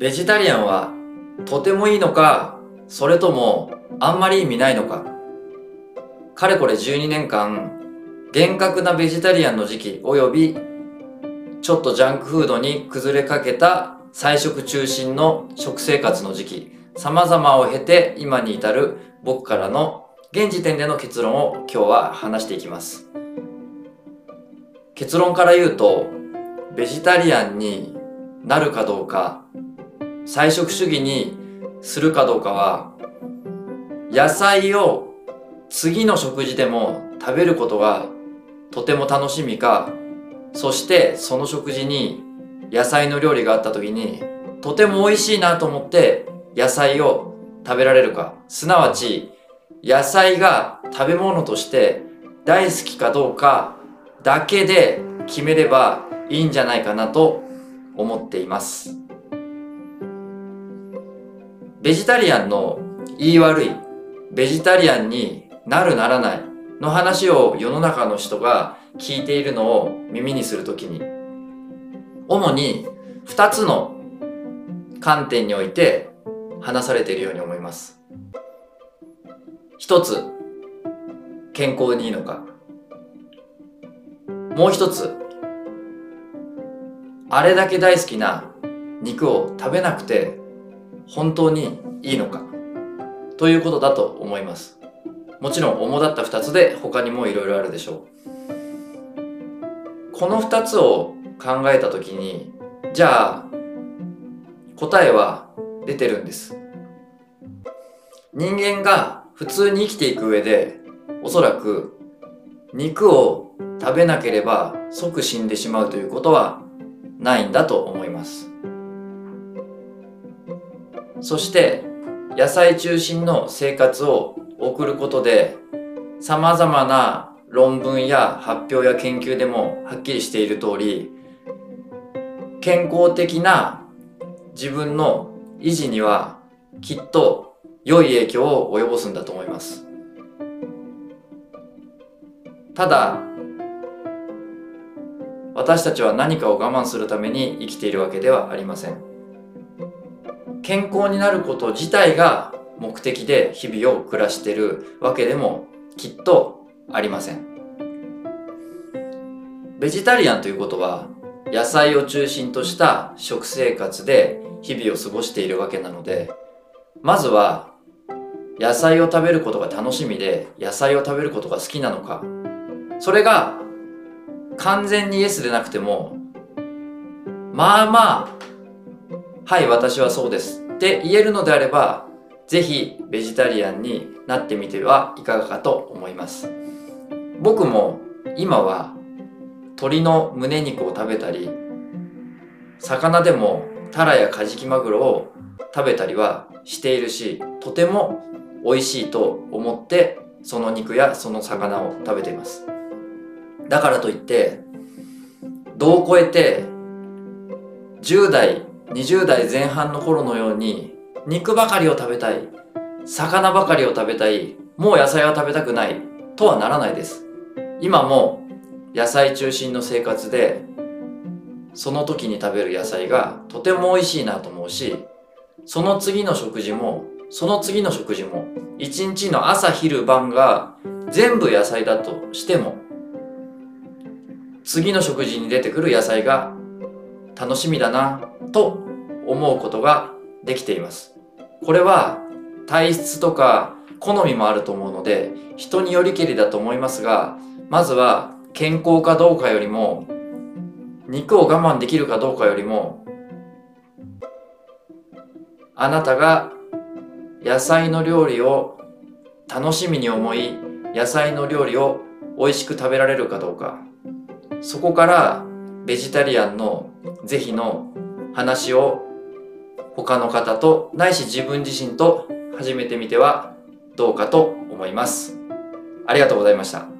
ベジタリアンはとてもいいのか、それともあんまり意味ないのか。かれこれ12年間、厳格なベジタリアンの時期及びちょっとジャンクフードに崩れかけた菜食中心の食生活の時期、様々を経て今に至る僕からの現時点での結論を今日は話していきます。結論から言うと、ベジタリアンになるかどうか、菜食主義にするかどうかは、野菜を次の食事でも食べることがとても楽しみか、そしてその食事に野菜の料理があった時にとても美味しいなと思って野菜を食べられるか、すなわち野菜が食べ物として大好きかどうかだけで決めればいいんじゃないかなと思っています。ベジタリアンの言い悪い、ベジタリアンになるならないの話を世の中の人が聞いているのを耳にするときに、主に2つの観点において話されているように思います。一つ、健康にいいのか。もう一つ、あれだけ大好きな肉を食べなくて本当にいいのか？ということだと思います。もちろん主だった2つで他にもいろいろあるでしょう。この2つを考えた時にじゃあ答えは出てるんです。人間が普通に生きていく上でおそらく肉を食べなければ即死んでしまうということはないんだと思います。そして野菜中心の生活を送ることで様々な論文や発表や研究でもはっきりしている通り健康的な自分の維持にはきっと良い影響を及ぼすんだと思います。ただ私たちは何かを我慢するために生きているわけではありません。健康になること自体が目的で日々を暮らしてるわけでもきっとありません。ベジタリアンということは野菜を中心とした食生活で日々を過ごしているわけなのでまずは野菜を食べることが楽しみで野菜を食べることが好きなのかそれが完全にイエスでなくてもまあまあはい私はそうですって言えるのであればぜひベジタリアンになってみてはいかがかと思います。僕も今は鶏の胸肉を食べたり魚でもタラやカジキマグロを食べたりはしているしとても美味しいと思ってその肉やその魚を食べています。だからといって度を超えて10代20代前半の頃のように肉ばかりを食べたい魚ばかりを食べたいもう野菜は食べたくないとはならないです。今も野菜中心の生活でその時に食べる野菜がとても美味しいなと思うしその次の食事もその次の食事も一日の朝昼晩が全部野菜だとしても次の食事に出てくる野菜が楽しみだなと思うことができています。これは体質とか好みもあると思うので人によりけりだと思いますがまずは健康かどうかよりも肉を我慢できるかどうかよりもあなたが野菜の料理を楽しみに思い野菜の料理を美味しく食べられるかどうかそこからベジタリアンの是非の話を他の方とないし自分自身と始めてみてはどうかと思います。ありがとうございました。